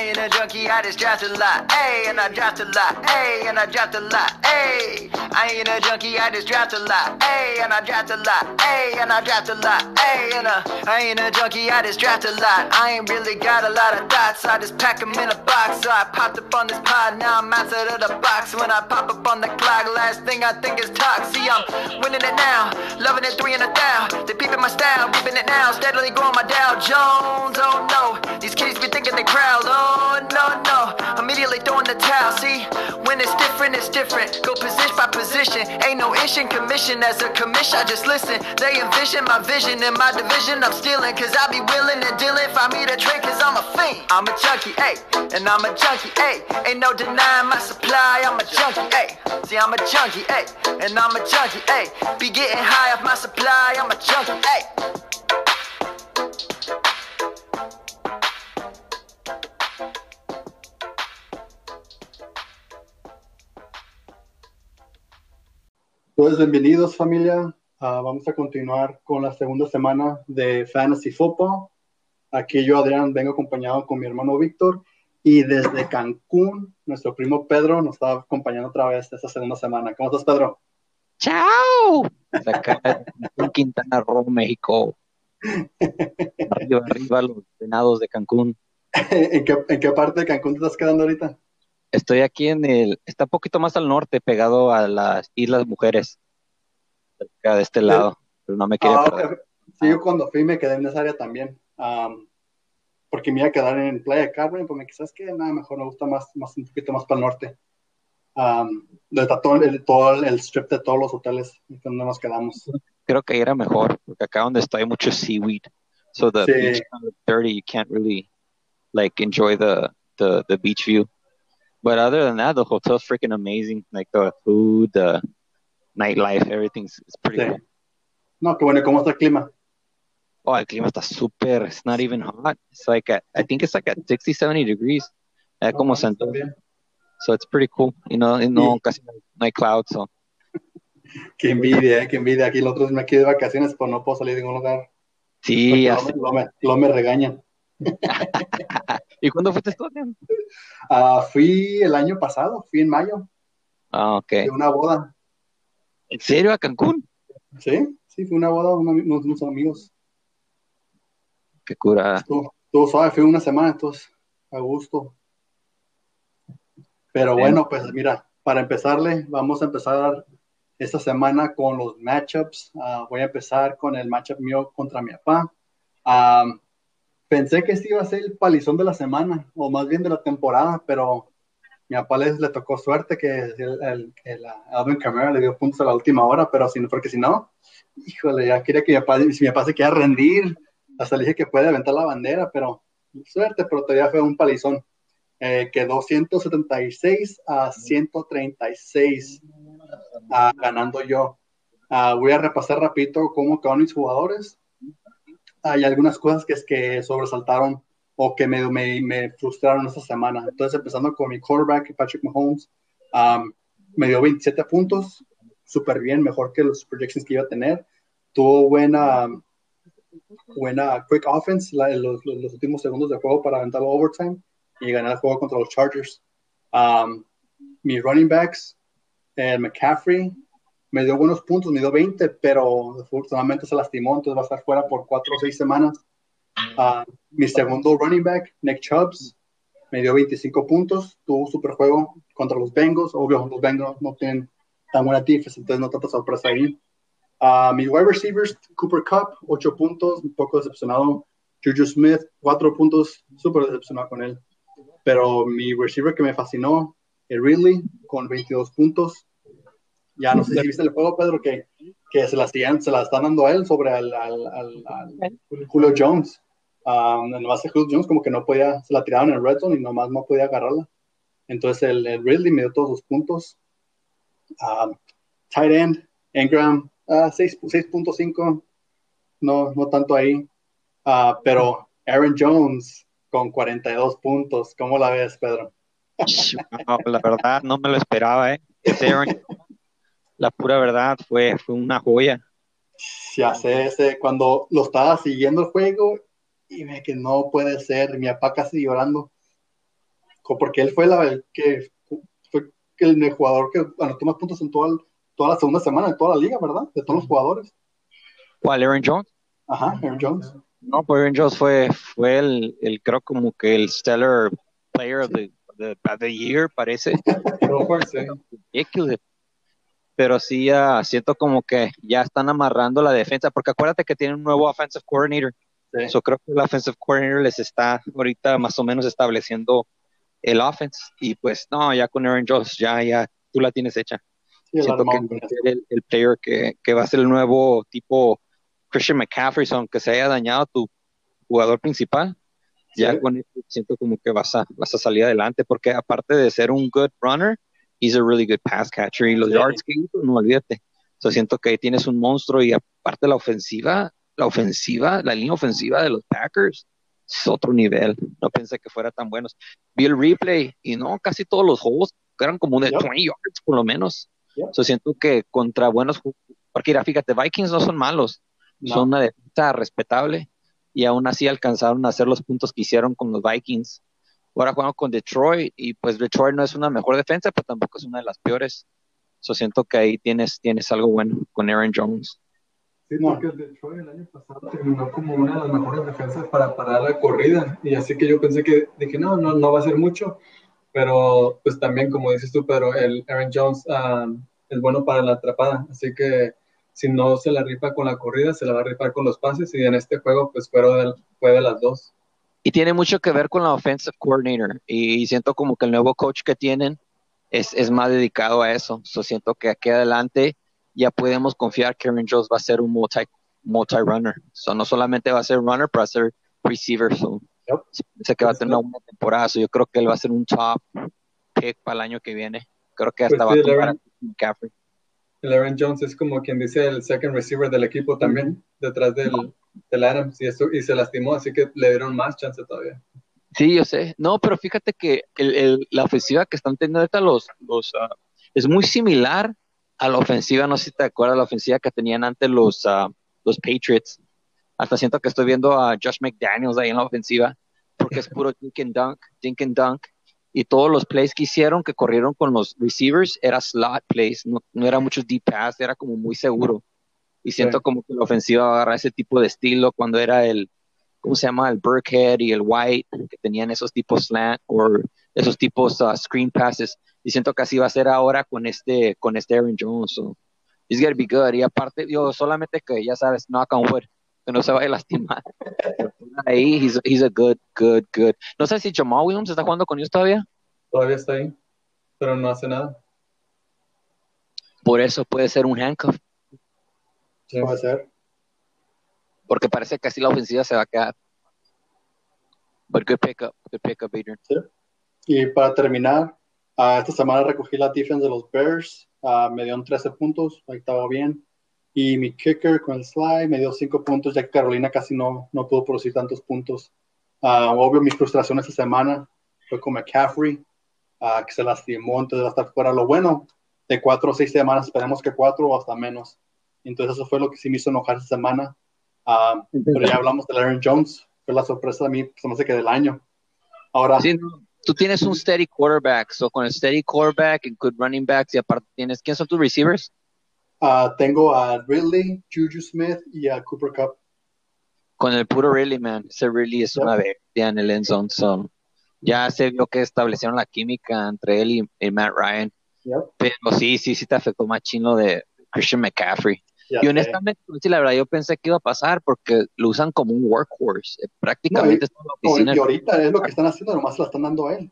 I ain't a junkie, I just draft a lot, ayy, and I draft a lot, ayy, and I draft a lot, ayy. I ain't a junkie, I just draft a lot, ayy, and I draft a lot, ayy, and I draft a lot, ayy, and uh, I ain't a junkie, I just draft a lot. I ain't really got a lot of thoughts, I just pack them in a box. So I popped up on this pod, now I'm outside of the box. When I pop up on the clock, last thing I think is talk. See, I'm winning it now, loving it three in a thou. They peeping my style, peeping it now, steadily growing my Dow Jones. Oh no, these kids be thinking they crowd. Oh no, no, immediately throwing the towel. See, when it's different, it's different. Go position by position, ain't no issue commission as a commission. I just listen, they envision my vision and my division. I'm stealing, cause I be willing and dealing. Find me the trick, cause I'm a fiend. I'm a junkie, ayy, and I'm a junkie, ayy. Ain't no denying my supply, I'm a junkie, ayy. See, I'm a junkie, ayy, and I'm a junkie, ayy. Be getting high off my supply, I'm a junkie, ayy. Pues bienvenidos familia. Ah, vamos a continuar con la segunda semana de Fantasy Football. Aquí yo, Adrián, vengo acompañado con mi hermano Víctor y desde Cancún, nuestro primo Pedro nos está acompañando otra vez esta segunda semana. ¿Cómo estás, Pedro? ¡Chao! Acá en Quintana Roo, México. Arriba, arriba, los venados de Cancún. ¿En qué, ¿En qué parte de Cancún te estás quedando ahorita? Estoy aquí en el, está un poquito más al norte, pegado a las Islas Mujeres, cerca de este lado, pero no me quiere Ah, perder. Sí, yo cuando fui me quedé en esa área también. am, porque me iba a quedar en Playa del Carmen, pues me quizás que nada, mejor me gusta más, más un poquito más para el norte. Um, está todo, el, todo el strip de todos los hoteles donde nos quedamos. Creo que era mejor, porque acá donde estoy hay mucho seaweed, so the Sí. beach kind of dirty, you can't really like enjoy the, the, the beach view. But other than that, the hotel's freaking amazing, like the food, the nightlife, everything's it's pretty Sí. cool. No, qué bueno, ¿cómo está el clima? Oh, el clima está súper, it's not even hot. It's like at, I think it's like at 60, 70 degrees. Eh, como Santo. So it's pretty cool. You know, y no, casi no hay- clouds, so. Qué envidia, eh, qué envidia. Aquí los otros me quedé de vacaciones, pero no puedo salir de ningún lugar. Sí, Porque ya luego sé. me, luego me- luego me regañan. ¿Y cuándo fuiste tú? Adrián? Ah, fui el año pasado, fui en mayo, Ah, ok. de una boda. ¿En serio a Cancún? Sí, sí, fue una boda, una- unos, unos amigos. Qué cura. Estuvo, estuvo suave, fue una semana, entonces, a gusto. Pero Bien. bueno, pues mira, para empezarle, vamos a empezar esta semana con los matchups. Ah, voy a empezar con el matchup mío contra mi papá. Ah, pensé que este iba a ser el palizón de la semana, o más bien de la temporada, pero mi papá les, le tocó suerte que el, el, el, ah, Alvin Kamara le dio puntos a la última hora, pero si porque si no, híjole, ya quería que mi papá, si mi papá se quería rendir, hasta le dije que puede aventar la bandera, pero suerte, pero todavía fue un palizón. Eh, quedó 176 a 136 ah, ganando yo. Ah, voy a repasar rapidito cómo quedaron mis jugadores. Hay algunas cosas que, es que sobresaltaron o que me, frustraron esta semana. Entonces, empezando con mi quarterback, Patrick Mahomes, um, me dio 27 puntos, súper bien, mejor que los projections que iba a tener. Tuvo buena, buena quick offense la- los, últimos segundos de juego para aventar overtime y ganar el juego contra los Chargers. Um, mis running backs, eh, McCaffrey, me dio buenos puntos, me dio 20, pero desafortunadamente se lastimó, entonces va a estar fuera por 4 o 6 semanas. Ah, mi segundo running back, Nick Chubbs, me dio 25 puntos, tuvo un super juego contra los Bengals. Obvio, los Bengals no tienen tan buena defense, entonces no tanta sorpresa ahí. Ah, mis wide receivers, Cooper Cup, 8 puntos, un poco decepcionado. Juju Smith, 4 puntos, súper decepcionado con él. Pero mi receiver que me fascinó, Ridley, con 22 puntos. Ya no sé si viste el juego, Pedro, que, que se, la, siguen- se la están dando a él sobre al, al- al- al Julio Jones. Um, nomás el Julio Jones como que no podía, se la tiraron en el red zone y nomás no podía agarrarla. Entonces el, el Ridley me dio todos los puntos. Um, tight end, Ingram, ah, 6 6.5, no, no tanto ahí. Ah, pero Aaron Jones con 42 puntos, ¿cómo la ves, Pedro? No, la verdad, no me lo esperaba, ¿eh? Aaron, la pura verdad, fue, fue una joya. Ya sé, ese, cuando lo estaba siguiendo el juego y me que no puede ser, mi papá casi llorando. porque él fue la, el que fue el jugador que anotó más puntos en toda, toda la segunda semana de toda la liga, ¿verdad? De todos los jugadores. ¿Cuál, Aaron Jones? Ajá, Aaron Jones. No, pues Aaron Jones fue, fue el, el, creo como que el stellar player of the, the, the year, parece. Pero sí, uh, siento como que ya están amarrando la defensa, porque acuérdate que tienen un nuevo offensive coordinator. Yo creo que el offensive coordinator les está ahorita más o menos estableciendo el offense. Y pues, no, ya con Aaron Jones, ya, ya, tú la tienes hecha. siento que el, el player que, que va a ser el nuevo tipo Christian McCaffrey, aunque se haya dañado tu jugador principal, ya con siento como que vas a, vas a salir adelante, porque aparte de ser un good runner, he's a really good pass catcher, y los yards que hizo, no olvídate. O siento que ahí tienes un monstruo, y aparte la ofensiva, la ofensiva, la línea ofensiva de los Packers, es otro nivel. No pensé que fuera tan buenos. Vi el replay, y no, casi todos los juegos eran como de 20 yards, por lo menos. Yo siento que contra buenos, porque mira, fíjate, Vikings no son malos, son una defensa respetable y aún así alcanzaron a hacer los puntos que hicieron con los Vikings. Ahora juegan con Detroit y pues Detroit no es una mejor defensa, pero tampoco es una de las peores. Yo siento que ahí tienes, tienes algo bueno con Aaron Jones. Sí, porque Detroit el año pasado terminó como una de las mejores defensas para parar la corrida. Y así que yo pensé que dije, no, no, no va a ser mucho. Pero pues también, como dices tú, pero el Aaron Jones ah, es bueno para la atrapada. Así que si no se la rifa con la corrida, se la va a rifar con los pases y en este juego pues fue de, fue de las dos. Y tiene mucho que ver con la offensive coordinator y siento como que el nuevo coach que tienen es, es más dedicado a eso. So siento que aquí adelante ya podemos confiar que Aaron Jones va a ser un multi, multi runner. So no solamente va a ser runner, pero va a ser receiver. So, Sé que va a tener una buena temporada. yo creo que él va a ser un top pick para el año que viene. Creo que hasta pues va a McCaffrey el Aaron Jones es como quien dice el second receiver del equipo también, detrás del, del Adams, y, eso, y se lastimó, así que le dieron más chance todavía. Sí, yo sé. No, pero fíjate que el, el, la ofensiva que están teniendo ahorita los, los uh, es muy similar a la ofensiva, no sé si te acuerdas, la ofensiva que tenían antes los, uh, los Patriots. Hasta siento que estoy viendo a Josh McDaniels ahí en la ofensiva, porque es puro dink and dunk, dink and dunk y todos los plays que hicieron, que corrieron con los receivers, era slot plays, no, no era mucho deep pass, era como muy seguro. Y siento como que la ofensiva agarra ese tipo de estilo cuando era el, ¿cómo se llama? El Burkhead y el White, que tenían esos tipos slant o esos tipos uh, screen passes. Y siento que así va a ser ahora con este, con este Aaron Jones. So, he's gonna be good. Y aparte, yo solamente que ya sabes, knock on wood, que no se vaya a lastimar. ahí, he's, he's, a good, good, good. No sé si Jamal Williams está jugando con ellos todavía. Todavía está ahí, pero no hace nada. Por eso puede ser un handcuff. Sí. Puede ser. Porque parece que así la ofensiva se va a quedar. But good pickup, good pickup, Adrian. Sí. Y para terminar, uh, esta semana recogí la defensa de los Bears. Uh, me dio 13 puntos, ahí estaba bien. Y mi kicker con el slide me dio 5 puntos, ya que Carolina casi no, no pudo producir tantos puntos. Uh, obvio, mi frustración esta semana fue con McCaffrey, uh, que se lastimó, entonces va a estar fuera. Lo bueno, de 4 o 6 semanas, esperemos que 4 o hasta menos. Entonces, eso fue lo que sí me hizo enojar esta semana. Uh, pero ya hablamos de Aaron Jones, fue la sorpresa de mí, se me hace que del año. Ahora. Sí, no, tú tienes un steady quarterback, so con el steady quarterback y good running backs, y aparte tienes, ¿quiénes son tus receivers? Uh, tengo a Ridley, Juju Smith y a Cooper Cup. Con el puro Ridley, man. Ese Ridley es una bestia en el end zone. ya se vio que establecieron la química entre él y, Matt Ryan. Pero sí, sí, sí te afectó más chino de Christian McCaffrey. Y honestamente, la verdad, yo pensé que iba a pasar porque lo usan como un workhorse. Eh, prácticamente y, ahorita es lo que están haciendo, nomás la están dando a él.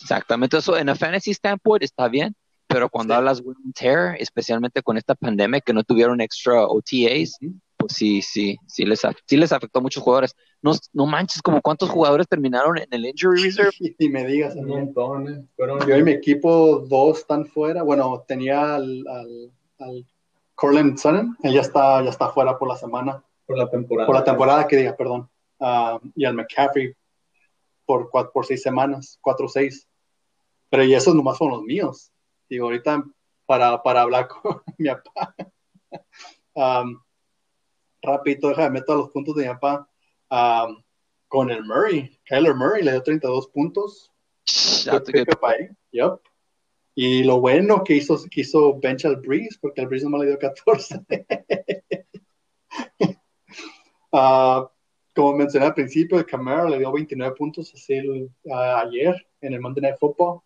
Exactamente, eso en a fantasy standpoint está bien, pero cuando hablas de tear, especialmente con esta pandemia que no tuvieron extra OTAs, pues sí, sí, sí les, sí les afectó a muchos jugadores. No, no manches, como cuántos jugadores terminaron en el injury reserve. Y me digas, un montón, eh. Yo y mi equipo, dos están fuera. Bueno, tenía al, al, al Corlin Sutton, él ya está, ya está fuera por la semana. Por la temporada. Por la temporada que diga, perdón. Ah, y al McCaffrey por, cuatro, por seis semanas, cuatro o seis. Pero y esos nomás son los míos. Digo, ahorita para, para hablar con mi papá. Um, rapidito, déjame meter los puntos de mi papá. Um, con el Murray, Kyler Murray le dio 32 puntos. Yep. Y lo bueno que hizo, que hizo bench al Breeze, porque el Breeze nomás le dio 14. Ah, como mencioné al principio, el Camara le dio 29 puntos así el- ah, ayer en el Monday Night Football.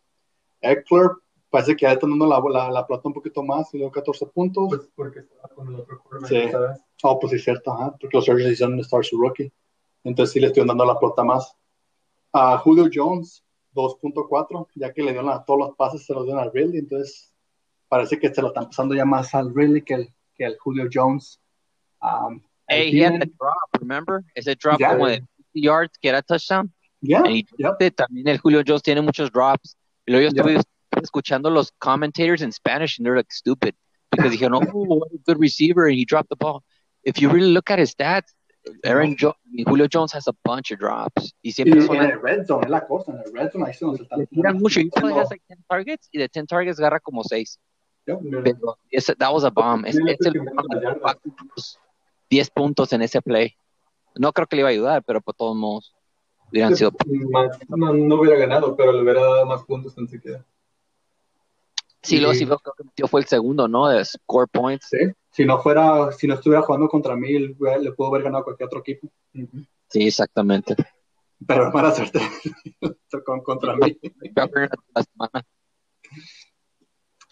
Eckler parece que ya está dando la, la, la plata un poquito más, le dio 14 puntos. Pues porque estaba con el otro quarterback, Sí. ¿sabes? Oh, pues sí, cierto, ajá, porque los Chargers hicieron estar su rookie. Entonces sí le estoy dando la pelota más. A Julio Jones, 2.4, ya que le dio la- todos los pases, se los dieron al Ridley. Entonces parece que se lo están pasando ya más al Ridley que el, que el Julio Jones. Um, Hey, he had the tienen- drop, remember? Ese drop Yeah. como de 50 yards que era touchdown. Yeah, Y también el Julio Jones tiene muchos drops. Y luego yo Yeah. estuve escuchando los commentators in Spanish and they're like stupid because dijeron, oh, what a good receiver and he dropped the ball. If you really look at his stats, Aaron jo Julio Jones has a bunch of drops. Y Y siempre son en el red zone, es la cosa, en el red zone ahí se nos están tiran mucho. Haciendo- has like 10 targets y de 10 targets agarra como 6. Yep. Pero ese, that was a bomb. Es, es el yardas. 10 puntos en ese play. No creo que le iba a ayudar, pero por todos modos hubieran sido. No, no hubiera ganado, pero le hubiera dado más puntos tan siquiera. Sí, luego Y- sí veo que metió fue el segundo, ¿no? De score points. Sí, si no fuera, si no estuviera jugando contra mí, le pudo haber ganado a cualquier otro equipo. Sí, exactamente. Pero mala suerte con, contra mí.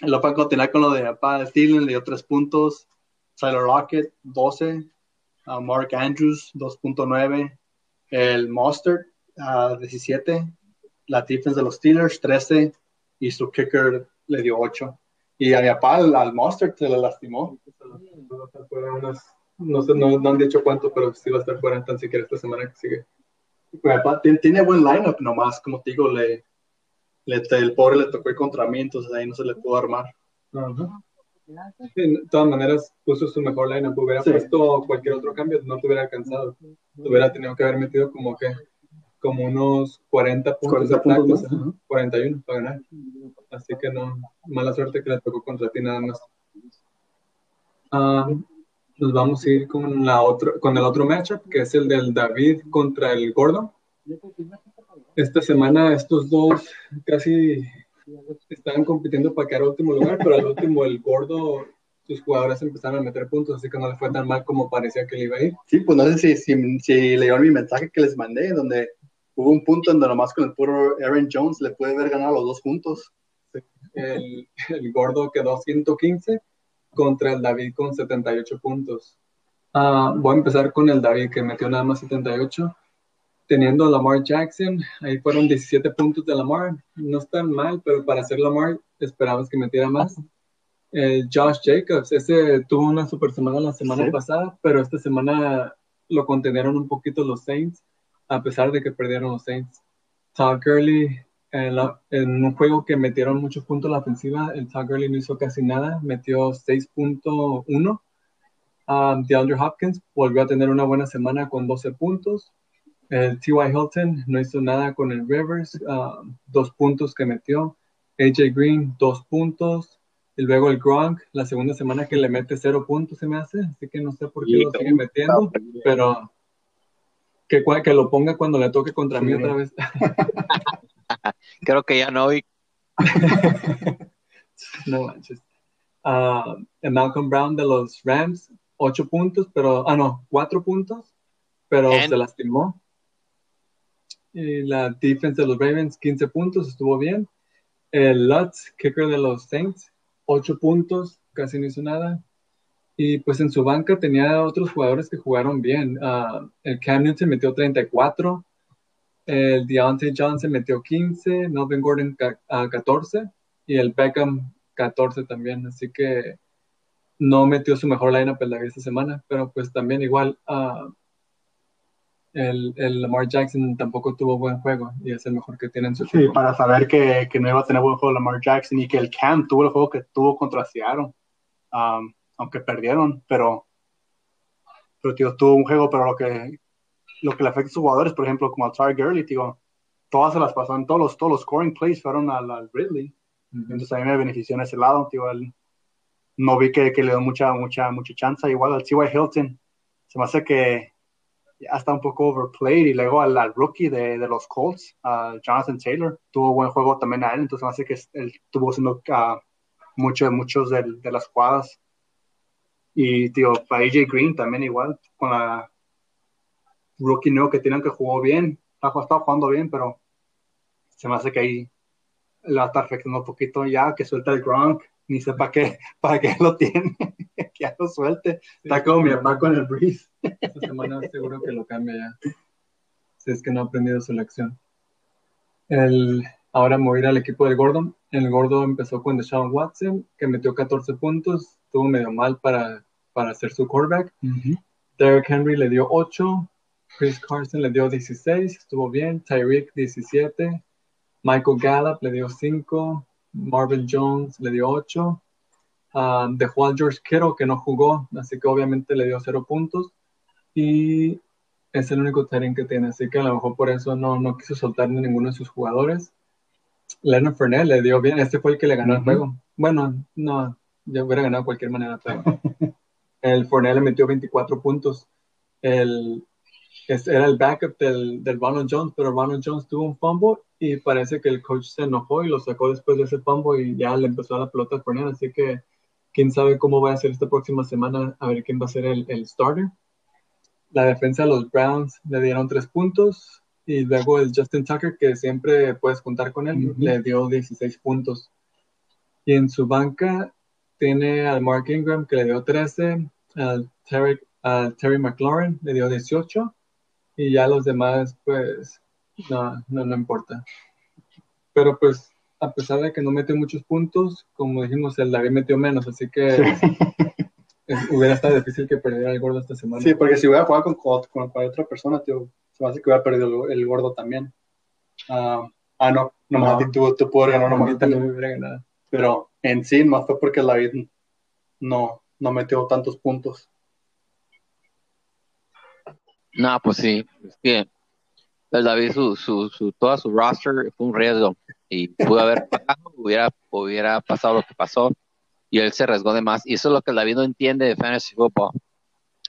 Lo para continuar con lo de papá Thielen, le dio 3 puntos. Tyler Lockett, 12. Uh, Mark Andrews, 2.9. El Mustard, uh, 17. La defense de los Steelers, 13. Y su kicker le dio 8. Y a mi papá, al, al Mustard, se le lastimó. No, sé, no, no han dicho cuánto, pero sí va a estar fuera tan siquiera esta semana que sigue. Mi papá tiene, tiene buen lineup, nomás, como te digo, le, le- el pobre le tocó contra mí, entonces ahí no se le pudo armar. Ajá. Sí, De todas maneras, puso su mejor lineup. Hubiera Sí. puesto cualquier otro cambio, no te hubiera alcanzado. Te hubiera tenido que haber metido como que como unos 40 puntos 40 puntos exactos, más, ajá, 41 para ganar. Así que no, mala suerte que le tocó contra ti nada más. Ah, nos vamos a ir con, la otro, con el otro matchup, que es el del David contra el Gordo. Esta semana estos dos casi estaban compitiendo para quedar último lugar, pero al último el Gordo, sus jugadores empezaron a meter puntos, así que no le fue tan mal como parecía que le iba a ir. Sí, pues no sé si, si, si leyeron mi mensaje que les mandé, donde hubo un punto donde nomás con el puro Aaron Jones le puede haber ganado los dos juntos. El, el Gordo quedó 115 contra el David con 78 puntos. Ah, voy a empezar con el David que metió nada más 78. Teniendo a Lamar Jackson, ahí fueron 17 puntos de Lamar. No es tan mal, pero para ser Lamar esperabas que metiera más. Eh, Josh Jacobs, ese tuvo una super semana la semana Sí. pasada, pero esta semana lo contenieron un poquito los Saints, a pesar de que perdieron los Saints. Todd Gurley, en, la- en un juego que metieron muchos puntos a la ofensiva, el Todd Gurley no hizo casi nada, metió 6.1. Um, DeAndre Hopkins volvió a tener una buena semana con 12 puntos. El T.Y. Hilton no hizo nada con el Rivers, um, dos puntos que metió. AJ Green, dos puntos. Y luego el Gronk, la segunda semana que le mete cero puntos se me hace, así que no sé por qué lo sigue metiendo, pero que, que lo ponga cuando le toque contra mí otra vez. Creo que ya no hoy. No manches. Ah, Malcolm Brown de los Rams, ocho puntos, pero, ah, no, cuatro puntos, pero And- se lastimó. Y la defense de los Ravens, 15 puntos, estuvo bien. El Lutz, kicker de los Saints, ocho puntos, casi no hizo nada. Y pues en su banca tenía otros jugadores que jugaron bien. Ah, el Cam Newton metió 34. El Deontay Johnson metió 15. Melvin Gordon ah, 14 y el Beckham 14 también, así que no metió su mejor lineup el David esta semana, pero pues también igual ah, el, el Lamar Jackson tampoco tuvo buen juego y es el mejor que tiene en su Sí, para saber que, que no iba a tener buen juego Lamar Jackson y que el Cam tuvo el juego que tuvo contra Seattle, um, aunque perdieron, pero, pero tío, tuvo un juego, pero lo que, lo que le afecta a sus jugadores, por ejemplo, como al Ty Gurley, digo, todas se las pasaron, todos los, todos los scoring plays fueron al, al Ridley, entonces a mí me benefició en ese lado, él- no vi que, que le dio mucha, mucha, mucha chance, igual al T.Y. Hilton, se me hace que ya está un poco overplayed. Y luego al, rookie de, de, los Colts, Jonathan Taylor, tuvo buen juego también a él, entonces hace que él tuvo siendo uh, muchos, muchos de, de, las jugadas. Y, tío, para AJ Green también igual, con la rookie nuevo que tienen que jugó bien, está, está jugando bien, pero se me hace que ahí la está afectando un poquito ya, que suelta el Gronk, ni sé para qué, para qué lo tiene, que ya lo suelte. Está como mi papá con el Breeze. Esta semana seguro que lo cambia ya. Si es que no ha aprendido su lección. El, ahora mover al equipo del Gordon. El Gordo empezó con Deshaun Watson, que metió 14 puntos. Estuvo medio mal para, para hacer su quarterback. Derek Henry le dio 8. Chris Carson le dio 16. Estuvo bien. Tyreek 17. Michael Gallup le dio 5. Marvin Jones le dio 8. Uh, dejó a George Kittle que no jugó, así que obviamente le dio 0 puntos y es el único Tyrant que tiene, así que a lo mejor por eso no, no quiso soltar ni ninguno de sus jugadores. Leonard Fournette le dio bien, este fue el que le ganó el juego. Bueno, no, yo hubiera ganado de cualquier manera, pero el Fournette le metió 24 puntos. El, era el backup del, del Ronald Jones, pero Ronald Jones tuvo un fumble y parece que el coach se enojó y lo sacó después de ese fumble y ya le empezó a la pelota a Fournette, así que quién sabe cómo va a ser esta próxima semana, a ver quién va a ser el, el starter. La defensa de los Browns le dieron tres puntos y luego el Justin Tucker, que siempre puedes contar con él, le dio 16 puntos. Y en su banca tiene al Mark Ingram, que le dio 13, al Terry, al Terry McLaurin le dio 18, y ya los demás, pues, no, no, no importa. Pero pues, a pesar de que no metió muchos puntos, como dijimos, el David metió menos, así que hubiera estado difícil que perdiera el gordo esta semana. Sí, porque si hubiera jugado con, con, con otra persona, tío, se me hace que hubiera perdido el, gordo también. ah, ah no, nomás no. a ti tú, tú puedes ganar nomás. también me hubiera ganado. Pero en sí, más fue porque la vida no, no metió tantos puntos. No, pues sí, es que el David, su, su, su, toda su roster fue un riesgo y pudo haber pasado, hubiera, hubiera pasado lo que pasó y él se arriesgó de más. Y eso es lo que David no entiende de fantasy football,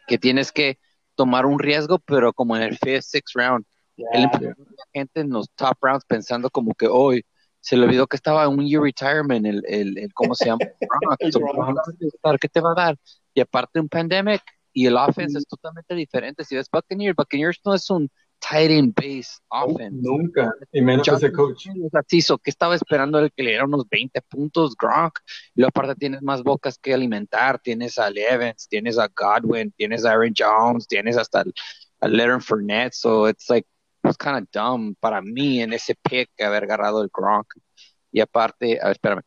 que tienes que tomar un riesgo, pero como en el fifth, sixth round. él la gente en los top rounds pensando como que hoy se le olvidó que estaba en un year retirement, el, el, el ¿cómo se llama? ¿Qué te va a dar? Y aparte un pandemic y el offense es totalmente diferente. Si ves Buccaneers, Buccaneers no es un tight end base offense. Nunca, y menos ese coach. que estaba esperando el que le diera unos 20 puntos, Gronk. Y luego aparte tienes más bocas que alimentar. Tienes a Evans, tienes a Godwin, tienes a Aaron Jones, tienes hasta a Leonard Fournette. So it's like, it's kind of dumb para mí en ese pick haber agarrado el Gronk. Y aparte, a ver, espérame.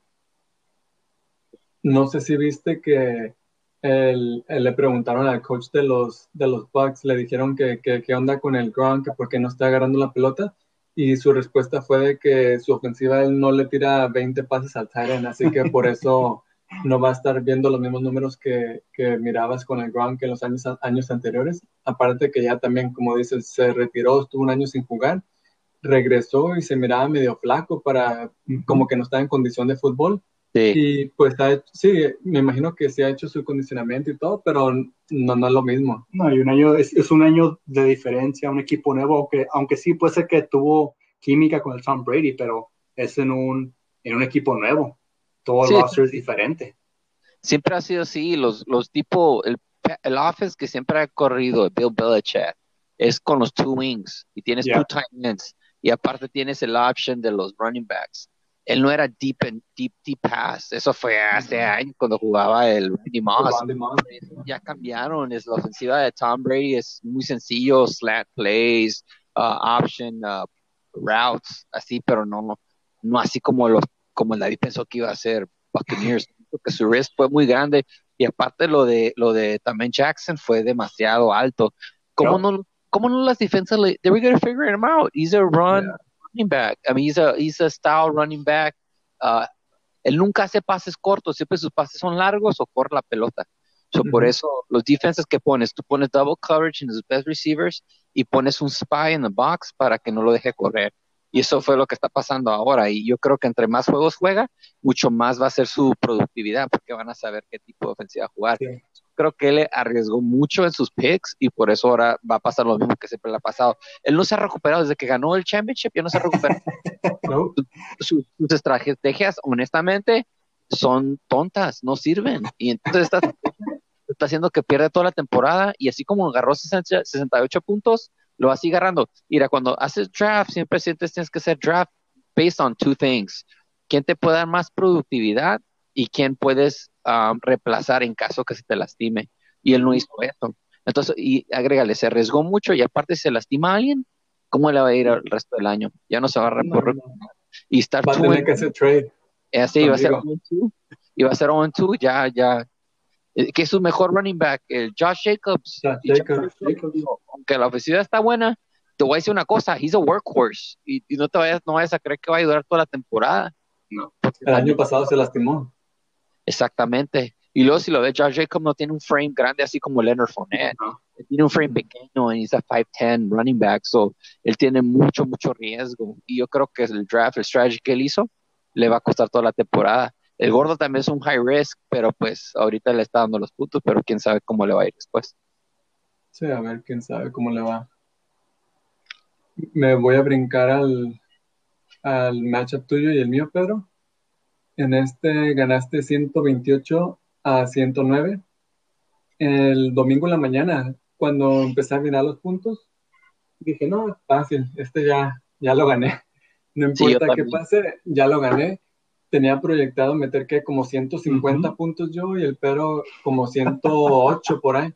No sé si viste que el, le preguntaron al coach de los, de los Bucks, le dijeron que qué onda con el Gronk, que por qué no está agarrando la pelota, y su respuesta fue de que su ofensiva él no le tira 20 pases al Tyrant, así que por eso no va a estar viendo los mismos números que, que mirabas con el Gronk en los años, años anteriores. Aparte que ya también, como dices, se retiró, estuvo un año sin jugar, regresó y se miraba medio flaco para, como que no estaba en condición de fútbol Sí. Y pues sí, me imagino que se ha hecho su condicionamiento y todo, pero no, no es lo mismo. No, y un año, es, es, un año de diferencia, un equipo nuevo, aunque, aunque sí puede ser que tuvo química con el Tom Brady, pero es en un, en un equipo nuevo. Todo el sí. roster es diferente. Siempre ha sido así, los, los tipo, el, el offense que siempre ha corrido, Bill Belichick, es con los two wings, y tienes yeah. two tight ends, y aparte tienes el option de los running backs él no era deep en deep deep pass. Eso fue hace años cuando jugaba el Randy Moss. Ya cambiaron. Es la ofensiva de Tom Brady es muy sencillo, slant plays, uh, option uh, routes, así, pero no, no así como los como el David pensó que iba a ser Buccaneers. Porque su risk fue muy grande y aparte lo de lo de también Jackson fue demasiado alto. ¿Cómo no, cómo no las defensas le, they were to figure him out? He's a run. Yeah running back. I mean, he's a, he's a style running back. Uh, él nunca hace pases cortos, siempre sus pases son largos o corre la pelota. So. Por eso, los defenses que pones, tú pones double coverage en los best receivers y pones un spy en the box para que no lo deje correr. Y eso fue lo que está pasando ahora. Y yo creo que entre más juegos juega, mucho más va a ser su productividad, porque van a saber qué tipo de ofensiva jugar. Sí. Creo que él arriesgó mucho en sus picks y por eso ahora va a pasar lo mismo que siempre le ha pasado. Él no se ha recuperado desde que ganó el championship, ya no se ha recuperado. sus, estrategias, honestamente, son tontas, no sirven. Y entonces está, está haciendo que pierda toda la temporada y así como agarró 68 puntos, lo va a seguir agarrando. Mira, cuando haces draft, siempre sientes tienes que hacer draft based on two things. ¿Quién te puede dar más productividad y quién puedes um, reemplazar en caso que se te lastime? Y él no hizo eso. Entonces, y agrégale, se arriesgó mucho y aparte se lastima a alguien, ¿cómo le va a ir el resto del año? Ya no se va a recorrer. Y estar va a tener que hacer trade. Así, iba a ser 1-2. Iba a ser 1-2, ya, ya. Eh, que es su mejor running back, el Josh Jacobs. Jacobs. Aunque la ofensiva está buena, te voy a decir una cosa, he's a workhorse. Y, y no te vayas, no vayas a creer que va a durar toda la temporada. No. El año pasado se lastimó. Exactamente. Y luego si lo ves, Josh Jacobs no tiene un frame grande así como Leonard Fournette. Tiene un frame pequeño y es a 5'10 running back. So, él tiene mucho, mucho riesgo. Y yo creo que el draft, el strategy que él hizo, le va a costar toda la temporada. El gordo también es un high risk, pero pues ahorita le está dando los puntos, pero quién sabe cómo le va a ir después. Sí, a ver, quién sabe cómo le va. Me voy a brincar al, al matchup tuyo y el mío, Pedro. En este ganaste 128 a 109. El domingo en la mañana, cuando empecé a mirar los puntos, dije, no, fácil, este ya, ya lo gané. No importa qué pase, ya lo gané. Tenía proyectado meter que como 150 puntos yo y el Pedro como 108 por ahí.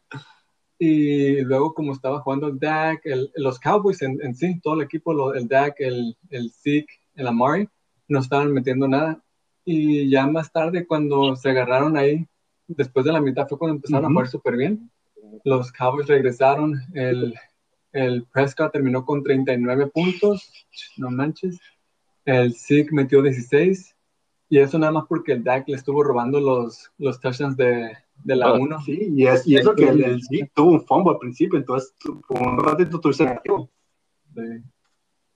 Y luego como estaba jugando el DAC, los Cowboys en, sí, todo el equipo, el DAC, el, el Zeke, el Amari, no estaban metiendo nada. Y ya más tarde, cuando se agarraron ahí, después de la mitad fue cuando empezaron a jugar súper bien. Los Cowboys regresaron, el, el Prescott terminó con 39 puntos, no manches. El Zeke metió 16. Y eso nada más porque el Dak le estuvo robando los, los touchdowns de, de la 1. Sí, y, es, y eso que el, el Zeke tuvo un fumble al principio, entonces por un ratito sí.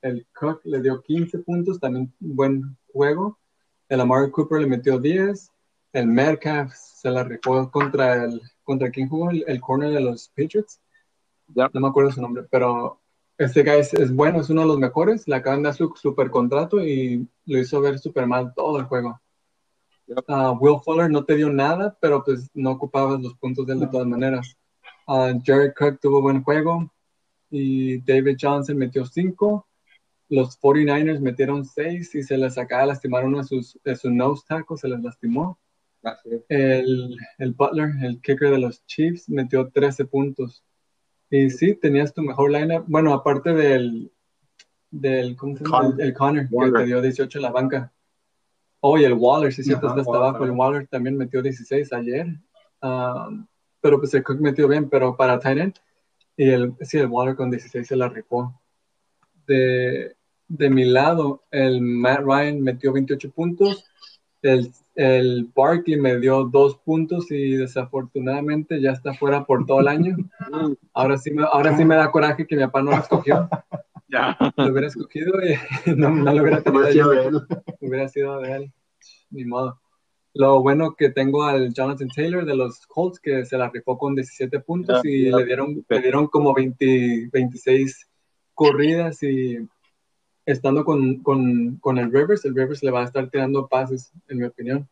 El Cook le dio 15 puntos, también buen juego. El Amari Cooper le metió 10. El Metcalf se la rifó contra el. ¿Contra quién jugó? El, corner de los Patriots. No me acuerdo su nombre, pero este guy es, bueno, es uno de los mejores. Le acaban de dar su super contrato y lo hizo ver súper mal todo el juego. Uh, Will Fuller no te dio nada, pero pues no ocupabas los puntos de él de todas maneras. Uh, Jared Cook tuvo buen juego y David Johnson metió 5 los 49ers metieron seis y se les acaba de lastimar uno de sus, de sus nose tackles, se les lastimó. El, el, Butler, el kicker de los Chiefs, metió 13 puntos. Y sí, tenías tu mejor lineup. Bueno, aparte del, del ¿cómo se llama? El, Connor, que te dio 18 en la banca. Oh, y el Waller, sí, cierto, está hasta abajo. El Waller también metió 16 ayer. Um, pero pues el Cook metió bien, pero para Titan. Y el, sí, el Waller con 16 se la ripó. De, de mi lado, el Matt Ryan metió 28 puntos, el, el Barkley me dio dos puntos y desafortunadamente ya está fuera por todo el año. Ahora sí me, ahora sí me da coraje que mi papá no lo escogió. Ya. Lo hubiera escogido y no, lo hubiera tenido yo. Hubiera sido de él. Ni modo. Lo bueno que tengo al Jonathan Taylor de los Colts que se la rifó con 17 puntos y le dieron, le dieron como 20, 26 corridas y estando con, con, con, el Rivers, el Rivers le va a estar tirando pases, en mi opinión.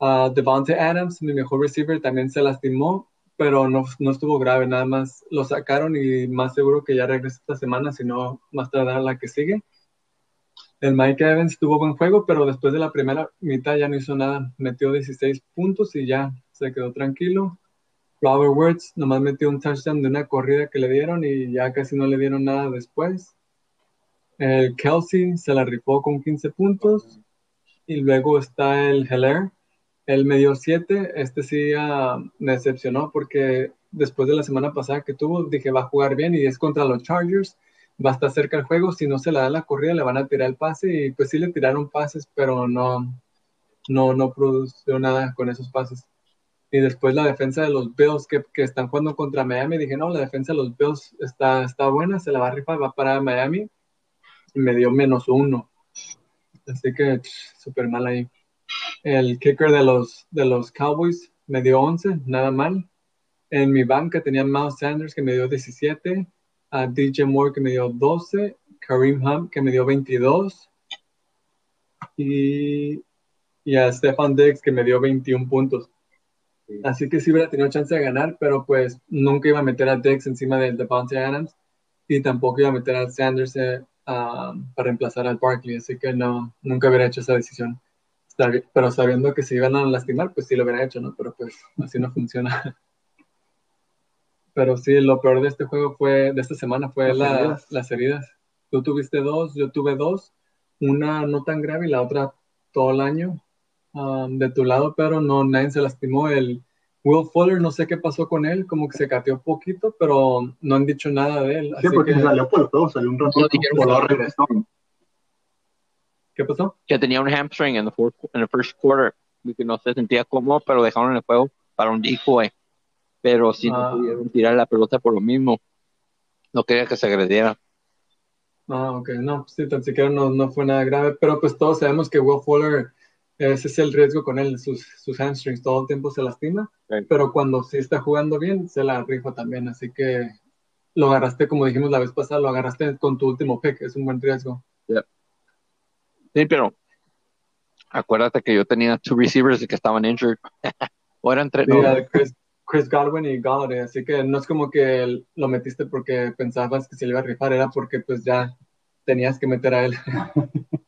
Uh, Adams, mi mejor receiver, también se lastimó, pero no, no, estuvo grave, nada más lo sacaron y más seguro que ya regresa esta semana, si no, más tarde la que sigue. El Mike Evans tuvo buen juego, pero después de la primera mitad ya no hizo nada. Metió 16 puntos y ya se quedó tranquilo. Robert Woods nomás metió un touchdown de una corrida que le dieron y ya casi no le dieron nada después. El Kelsey se la rifó con 15 puntos. Y luego está el Heller. Él me dio 7. Este sí uh, me decepcionó porque después de la semana pasada que tuvo, dije va a jugar bien y es contra los Chargers. Va a estar cerca el juego. Si no se le da la corrida, le van a tirar el pase. Y pues sí le tiraron pases, pero no, no, no produjo nada con esos pases. Y después la defensa de los Bills que, que, están jugando contra Miami, dije, no, la defensa de los Bills está, está buena, se la va a rifar, va para Miami me dio menos uno. Así que súper mal ahí. El kicker de los, de los Cowboys me dio 11, nada mal. en mi banca tenía Miles Sanders que me dio 17, a DJ Moore que me dio 12, Kareem Hunt que me dio 22 y, y a Stefan Diggs que me dio 21 puntos. Así que sí hubiera tenido chance de ganar, pero pues nunca iba a meter a Diggs encima de Devontae Adams y tampoco iba a meter a Sanders eh, para reemplazar al Barkley, así que no, nunca hubiera hecho esa decisión. Pero sabiendo que se iban a lastimar, pues sí lo hubiera hecho, ¿no? Pero pues así no funciona. Pero sí, lo peor de este juego fue, de esta semana, fue las heridas. Tú tuviste dos, yo tuve dos, una no tan grave y la otra todo el año um, de tu lado, pero no, nadie se lastimó. El Will Fuller, no sé qué pasó con él, como que se cateó poquito, pero no han dicho nada de él. Sí, porque salió por todo, salió un ratito, no regresó. ¿Qué pasó? Que tenía un hamstring en el first quarter, y que no se sentía cómodo, pero dejaron el juego para un decoy. Pero si no ah. pudieron tirar la pelota por lo mismo, no quería que se agrediera. Ah, ok, no, pues sí, tan siquiera no, no fue nada grave, pero pues todos sabemos que Will Fuller, ese es el riesgo con él, sus, sus hamstrings todo el tiempo se lastima, pero cuando sí está jugando bien, se la rifa también, así que lo agarraste, como dijimos la vez pasada, lo agarraste con tu último pick, es un buen riesgo. Sí, pero acuérdate que yo tenía two receivers que estaban injured, o eran tres. Chris, Chris Godwin y Galladay, así que no es como que lo metiste porque pensabas que se le iba a rifar, era porque pues ya tenías que meter a él.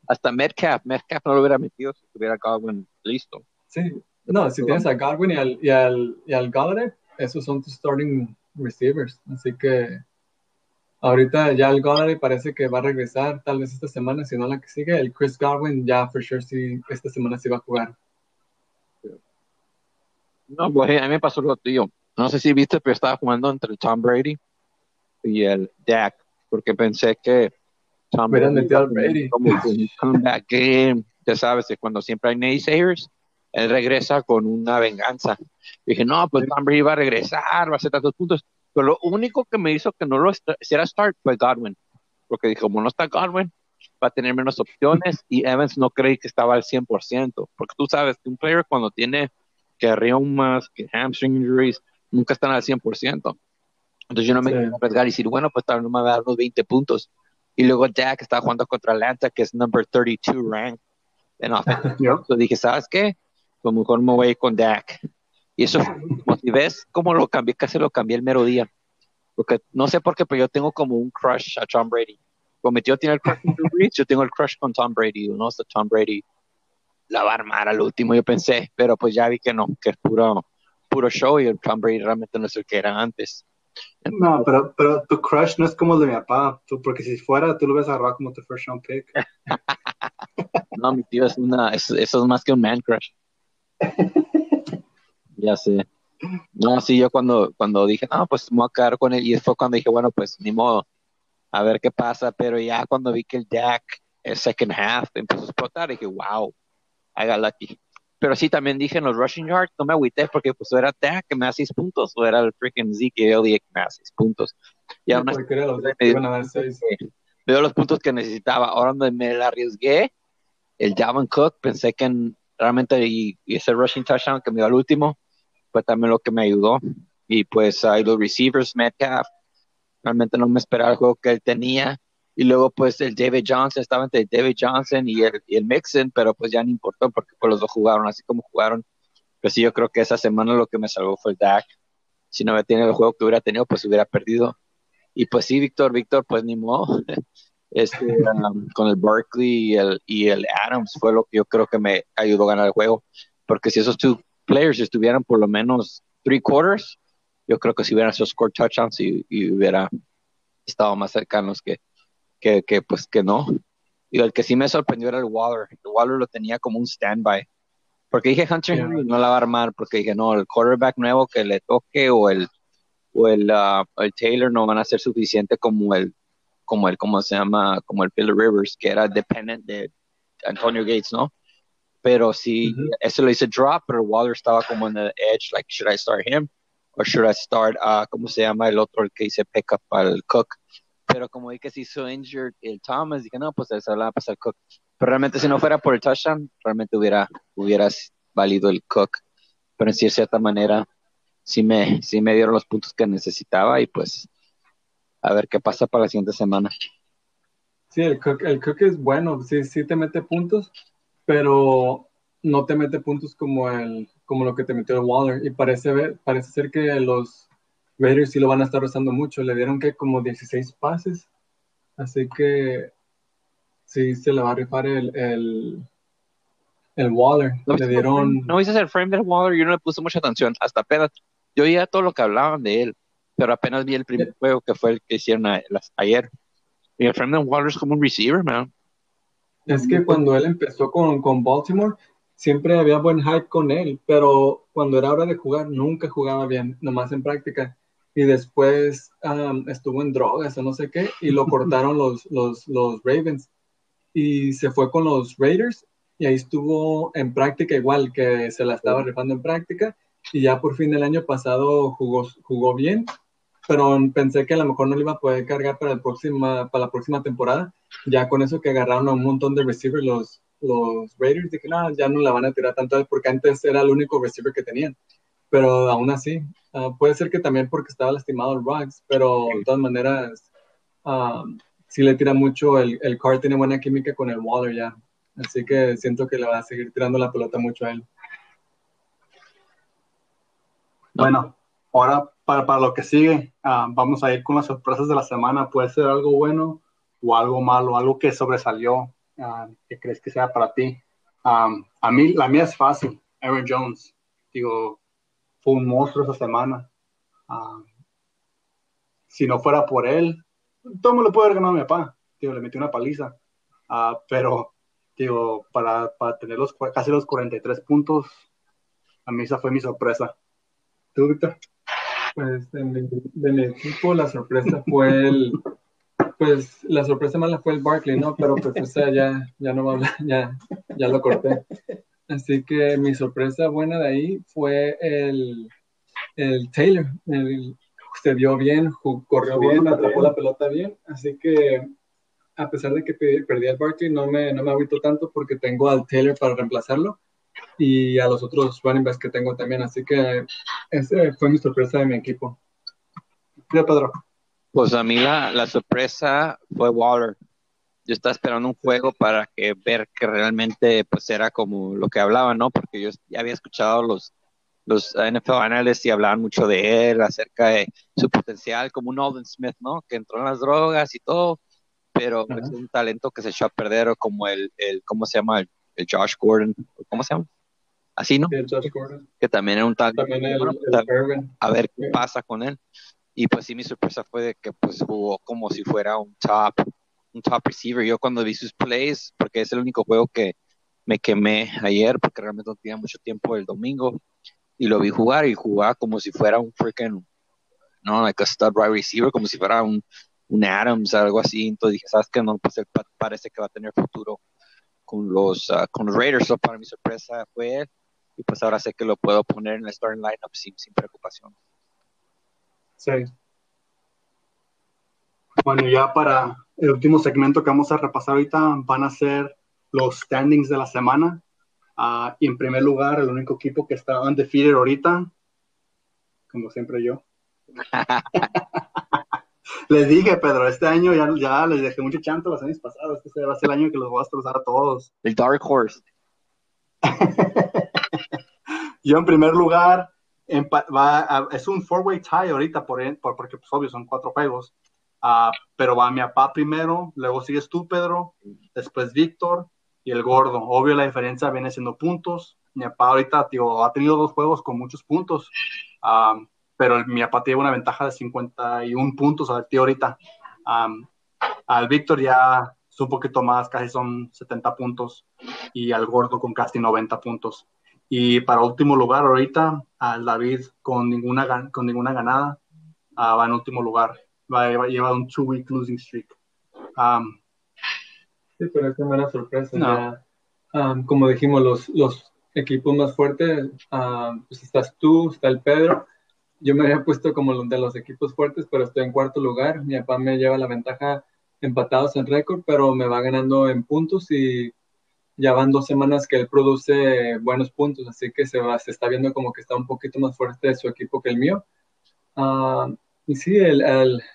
Hasta Metcalf, Metcalf no lo hubiera metido si tuviera Godwin listo. Sí, no, si tienes a Godwin y al, y al, y al Galladay, esos son tus starting receivers, así que ahorita ya el Galladay parece que va a regresar tal vez esta semana, si no la que sigue, el Chris Godwin ya for sure sí, esta semana sí va a jugar. No, pues a mí me pasó lo tío. No sé si viste, pero estaba jugando entre Tom Brady y el Dak, porque pensé que Tom Brady, Brady. como un comeback game, ya sabes, cuando siempre hay naysayers, él regresa con una venganza. dije, no, pues Tom Brady va a regresar, va a hacer tantos puntos. Pero lo único que me hizo que no lo hiciera start fue Godwin, porque dijo, como no está Godwin, va a tener menos opciones y Evans no creí que estaba al 100%, porque tú sabes que un player cuando tiene que reumas, que hamstring injuries, nunca están al 100%. Entonces yo no me quiero arriesgar y decir, bueno, pues tal vez me va a dar unos 20 puntos. Y luego Jack estaba jugando contra Atlanta, que es number 32 rank en offense. Entonces dije, ¿sabes qué? Pues mejor me voy con Dak. Y eso como si ves cómo lo cambié, casi lo cambié el mero día. Porque no sé por qué, pero yo tengo como un crush a Tom Brady. Como yo tiene el crush con yo tengo el crush con Tom Brady. ¿no? O Tom Brady la va a armar al último, yo pensé, pero pues ya vi que no, que es puro, puro show y el Tom Brady realmente no es el que era antes. No, pero, pero tu crush no es como el de mi papá, tú, porque si fuera, tú lo ves agarrar como tu first round pick. no, mi tío es una, eso es más que un man crush. ya sé. No, sí, yo cuando, cuando dije, no, pues me voy a quedar con él, y fue cuando dije, bueno, pues ni modo, a ver qué pasa, pero ya cuando vi que el Jack, el second half, empezó a explotar, dije, wow, haga lucky. Pero sí, también dije en los rushing yards, no me agüité porque pues era Dak que me da seis puntos o era el freaking Zeke Elliott que me da seis puntos. Y aún así, me, dio los puntos que necesitaba. Ahora me, me la arriesgué, el Javon Cook, pensé que realmente y, ese rushing touchdown que me dio al último fue también lo que me ayudó. Y pues hay los receivers, Metcalf, realmente no me esperaba el juego que él tenía y luego pues el David Johnson, estaba entre David Johnson y el, y el Mixon, pero pues ya no importó porque pues los dos jugaron así como jugaron. Pues sí, yo creo que esa semana lo que me salvó fue el Dak. Si no hubiera tenido el juego que hubiera tenido, pues hubiera perdido. Y pues sí, Víctor, Víctor, pues ni modo. Este, um, con el Berkeley y el, y el Adams fue lo que yo creo que me ayudó a ganar el juego. Porque si esos two players estuvieran por lo menos three quarters, yo creo que si hubieran esos score touchdowns y, y hubiera estado más cercanos que, que, que pues que no. Y el que sí me sorprendió era el Waller. El Waller lo tenía como un standby. Porque dije Hunter no la va a armar, porque dije, no, el quarterback nuevo que le toque o el, o el, uh, el Taylor no van a ser suficiente como el, como el, ¿cómo se llama? Como el Phil Rivers, que era dependent de Antonio Gates, ¿no? Pero sí, eso lo hice drop, pero Waller estaba como en el edge, like, should I start him? Or should I start, uh, ¿cómo se llama el otro, el que hice pick up al Cook? Pero como vi que se hizo injured el Thomas, dije, no, pues se va a pasar Cook. Pero realmente si no fuera por el touchdown, realmente hubiera, hubiera valido el Cook. Pero en cierta manera, sí me, sí me dieron los puntos que necesitaba y pues a ver qué pasa para la siguiente semana. Sí, el Cook, el Cook es bueno, sí, sí te mete puntos, pero no te mete puntos como el como lo que te metió el Waller. Y parece, parece ser que los Raiders sí lo van a estar usando mucho. Le dieron que como 16 pases. Así que sí se le va a rifar el, el, el Waller. ¿No le dieron. No viste el frame del Waller, yo no le puse mucha atención. Hasta apenas. Yo oía todo lo que hablaban de él, pero apenas vi el primer juego que fue el que hicieron ayer. Y el frame del Waller es como un receiver, man. Es que cuando él empezó con, con Baltimore, siempre había buen hype con él, pero cuando era hora de jugar, nunca jugaba bien, nomás en práctica. Y después estuvo en drogas o no sé qué, y lo cortaron los, los, los Ravens. Y se fue con los Raiders, y ahí estuvo en práctica igual, que se la estaba rifando en práctica, y ya por fin el año pasado jugó, jugó bien, pero pensé que a lo mejor no le iba a poder cargar para, el próxima, para la próxima temporada. Ya con eso que agarraron a un montón de receivers los, los Raiders, dije, no, ya no la van a tirar tanto porque antes era el único receiver que tenían. Pero aún así, ah, puede ser que también porque estaba lastimado el Ruggs, pero de todas maneras, uh, sí le tira mucho. El, el Carr tiene buena química con el Waller ya. Así que siento que le va a seguir tirando la pelota mucho a él. Bueno, ahora para, para lo que sigue, ah, vamos a ir con las sorpresas de la semana. Puede ser algo bueno o algo malo, algo que sobresalió uh, que crees que sea para ti. a mí, la mía es fácil. Aaron Jones, digo, fue un monstruo esa semana. si no fuera por él, todo me lo puede haber ganado mi papá. Digo, le metí una paliza. Ah, pero, digo, para, para tener los, casi los 43 puntos, a mí esa fue mi sorpresa. ¿Tú, Víctor? Pues de mi equipo la sorpresa fue el, pues la sorpresa mala fue el Barkley, ¿no? Pero pues o sea, ya, ya no va a hablar, ya, ya lo corté. Así que mi sorpresa buena de ahí fue el, el Taylor. se dio bien, corrió bien, atrapó la pelota bien. Así que a pesar de que perdí al Barkley, no me, no me agüito tanto porque tengo al Taylor para reemplazarlo y a los otros running backs que tengo también. Así que esa fue mi sorpresa de mi equipo. Mira, Pedro. Pues a mí la, la sorpresa fue Waller. Yo estaba esperando un juego para que ver que realmente pues era como lo que hablaba, ¿no? Porque yo ya había escuchado los, los NFL analysts y hablaban mucho de él, acerca de su potencial como un Alden Smith, ¿no? Que entró en las drogas y todo, pero es un talento que se echó a perder, o como el, el ¿cómo se llama? El, Josh Gordon, ¿cómo se llama? Así, ¿no? Josh Gordon. Que también era un talento. El, a ver qué pasa con él. Y pues sí, mi sorpresa fue de que pues jugó como si fuera un top, un top receiver. Yo cuando vi sus plays, porque es el único juego que me quemé ayer, porque realmente no tenía mucho tiempo el domingo, y lo vi jugar y jugaba como si fuera un freaking, no, like a stud wide receiver, como si fuera un, un Adams, algo así. Entonces dije, ¿sabes qué? No, pues parece que va a tener futuro con los, uh, con los Raiders. So para mi sorpresa fue él. Y pues ahora sé que lo puedo poner en el starting lineup sin, sin preocupación. Sí. Bueno, ya para el último segmento que vamos a repasar ahorita van a ser los standings de la semana. Uh, y en primer lugar, el único equipo que está undefeated ahorita, como siempre yo. les dije, Pedro, este año ya, ya les dejé mucho chanto los años pasados. Este va a ser el año que los voy a destrozar a todos. El Dark Horse. yo en primer lugar va es un four-way tie ahorita, por, porque pues obvio son cuatro juegos. Uh, pero va mi papá primero, luego sigues tú, Pedro, después Víctor y el gordo. Obvio la diferencia viene siendo puntos. Mi papá ahorita tío, ha tenido dos juegos con muchos puntos, um, pero mi papá tiene una ventaja de 51 puntos al tío ahorita. Um, al Víctor ya es un poquito más, casi son 70 puntos, y al gordo con casi 90 puntos. Y para último lugar, ahorita, al David con ninguna, con ninguna ganada, va en último lugar. Va, va lleva un two-week losing streak. Um, sí, pero es una sorpresa. Ya, um, como dijimos, los, los equipos más fuertes, um, pues estás tú, está el Pedro. Yo me había puesto como de los equipos fuertes, pero estoy en cuarto lugar. Mi papá me lleva la ventaja empatados en récord, pero me va ganando en puntos y ya van dos semanas que él produce buenos puntos, así que se, va, se está viendo como que está un poquito más fuerte su equipo que el mío. Ah, y sí, el,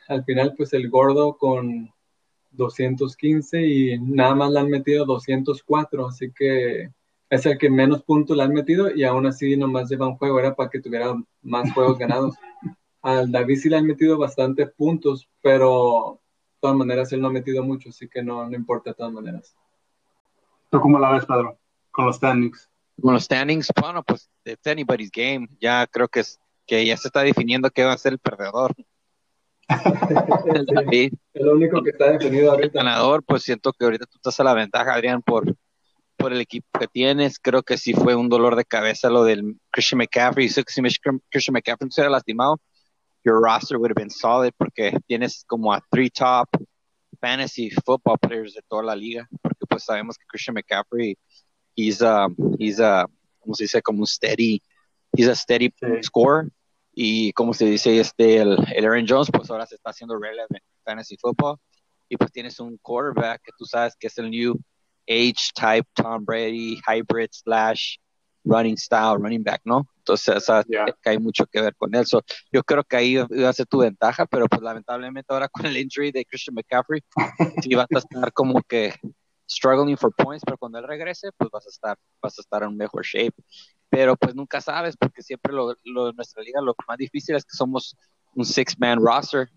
al final pues el gordo con 215 y nada más le han metido 204, así que es el que menos puntos le han metido y aún así nomás lleva un juego, era para que tuviera más juegos ganados. Al David sí le han metido bastante puntos, pero de todas maneras él no ha metido mucho, así que no, no importa de todas maneras. ¿Tú cómo la ves, Pedro? Con los standings. Con los standings, bueno, pues it's anybody's game. Ya creo que es que ya se está definiendo qué va a ser el perdedor. el, David. único que está definido ahorita. El ganador, pues siento que ahorita tú estás a la ventaja, Adrián, por, por el equipo que tienes. Creo que sí fue un dolor de cabeza lo del Christian McCaffrey. Si Christian McCaffrey se hubiera lastimado, your roster would have been solid porque tienes como a three top fantasy football players de toda la liga. Porque pues sabemos que Christian McCaffrey, he's a, he's a, como se dice, como un steady, he's a steady score Y como se dice, este, el, el Aaron Jones, pues ahora se está haciendo relevant fantasy football. Y pues tienes un quarterback que tú sabes que es el new age type Tom Brady, hybrid slash running style, running back, ¿no? Entonces, hay mucho que ver con eso. yo creo que ahí iba a ser tu ventaja, pero pues lamentablemente ahora con el injury de Christian McCaffrey, sí vas a estar como que struggling for points, pero cuando él regrese, pues vas a estar, vas a estar en mejor shape. Pero pues nunca sabes, porque siempre lo, lo nuestra liga lo más difícil es que somos un six-man roster.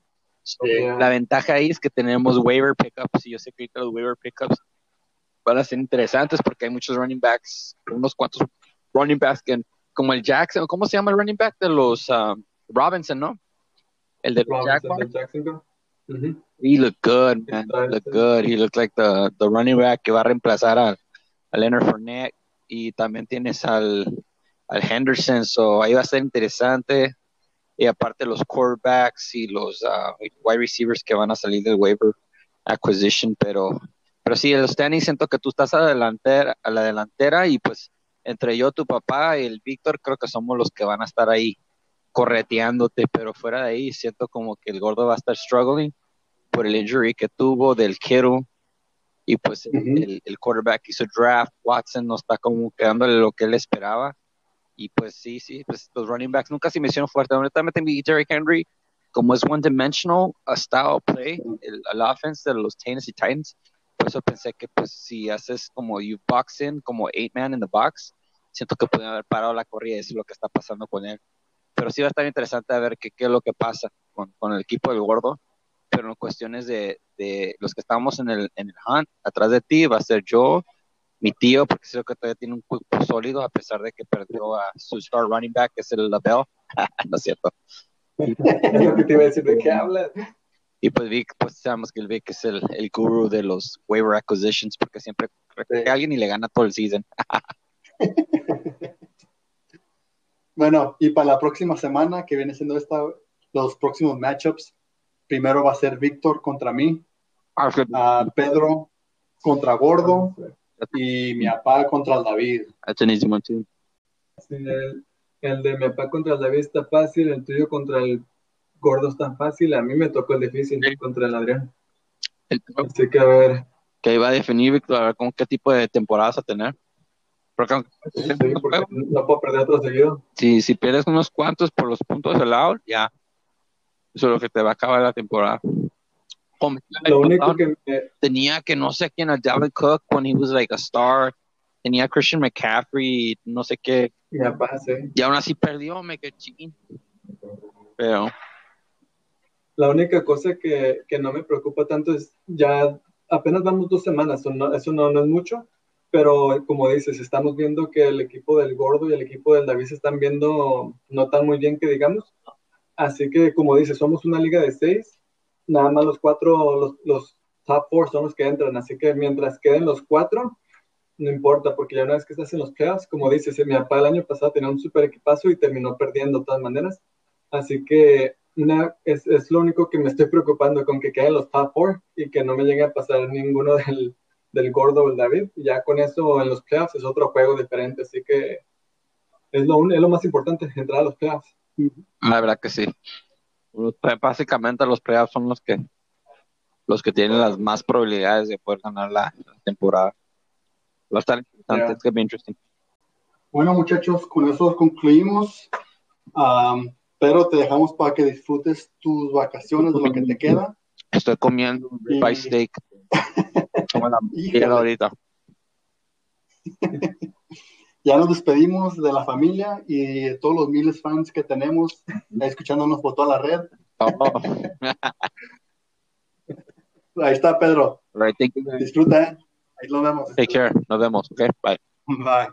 La ventaja ahí es que tenemos waiver pickups, y yo sé que los waiver pickups van a ser interesantes porque hay muchos running backs, unos cuantos running backs que, como el Jackson, ¿cómo se llama el running back de los um, Robinson, no? El de los Jackson. He looked good, man. He looked good. He looked like the, the running back que va a reemplazar a, a Leonard Fournette. Y también tienes al, al Henderson, so ahí va a ser interesante. Y aparte los quarterbacks y los uh, wide receivers que van a salir del waiver acquisition, pero pero sí, el standings siento que tú estás a, delantera, a la delantera y pues entre yo, tu papá y el Víctor creo que somos los que van a estar ahí correteándote, pero fuera de ahí siento como que el gordo va a estar struggling por el injury que tuvo del Kittle y pues el, el, quarterback hizo draft, Watson no está como quedándole lo que él esperaba y pues sí, sí, pues los running backs nunca se me hicieron fuerte, honestamente mi Derrick Henry como es one dimensional a style play, el, el offense de los Tennessee Titans por eso pensé que pues si haces como you boxing, como eight man in the box, siento que pueden haber parado la corrida y eso es lo que está pasando con él. Pero sí va a estar interesante a ver qué, qué es lo que pasa con, con, el equipo del gordo. Pero en cuestiones de, de los que estamos en el, en el hunt, atrás de ti va a ser yo, mi tío, porque creo que todavía tiene un cuerpo sólido, a pesar de que perdió a su star running back, que es el Label. no es cierto. lo que te iba a decir, ¿de qué hablas? Y pues Vic, pues sabemos que el Vic es el, el guru de los waiver acquisitions porque siempre sí. a alguien y le gana todo el season. bueno, y para la próxima semana, que viene siendo esta, los próximos matchups, primero va a ser Víctor contra mí, uh, Pedro contra Gordo y mi papá contra el David. Too. Sí, el, el de mi papá contra el David está fácil, el tuyo contra el gordo es tan fácil, a mí me tocó el difícil contra el Adrián. Así que a ver. Que iba a definir, Víctor, a ver con qué tipo de temporadas a tener. Porque, no puedo perder otro seguido. Si, si pierdes unos cuantos por los puntos del lado, ya. Eso es lo que te va a acabar la temporada. Lo único que tenía que no sé quién, a Dalvin Cook, when he was like a star. Tenía Christian McCaffrey, no sé qué. Ya pasé. Y aún así perdió, me quedé chiquín. Pero la única cosa que, que, no me preocupa tanto es ya apenas vamos dos semanas, eso no, eso no, no, es mucho, pero como dices, estamos viendo que el equipo del Gordo y el equipo del David se están viendo no tan muy bien que digamos. Así que como dices, somos una liga de seis, nada más los cuatro, los, los top four son los que entran, así que mientras queden los cuatro, no importa, porque ya una vez que estás en los playoffs, como dices, mi papá el año pasado tenía un super equipazo y terminó perdiendo de todas maneras. Así que es, es, lo único que me estoy preocupando con que queden los top four y que no me llegue a pasar ninguno del, del gordo o el David. Ya con eso en los playoffs es otro juego diferente, así que es lo, es lo más importante, entrar a los playoffs. La verdad que sí. Básicamente los playoffs son los que los que tienen las más probabilidades de poder ganar la, temporada. Va a estar interesante, Yeah. it's gonna be interesting. Bueno, muchachos, con eso concluimos. Am, pero te dejamos para que disfrutes tus vacaciones de lo que te queda. Estoy comiendo un ribeye steak. Como la ahorita. Ya nos despedimos de la familia y de todos los miles fans que tenemos escuchándonos por toda la red. Oh. Ahí está Pedro. Right. Disfruta. ¿eh? Ahí nos vemos. Take care. Nos vemos. Okay, bye. Bye.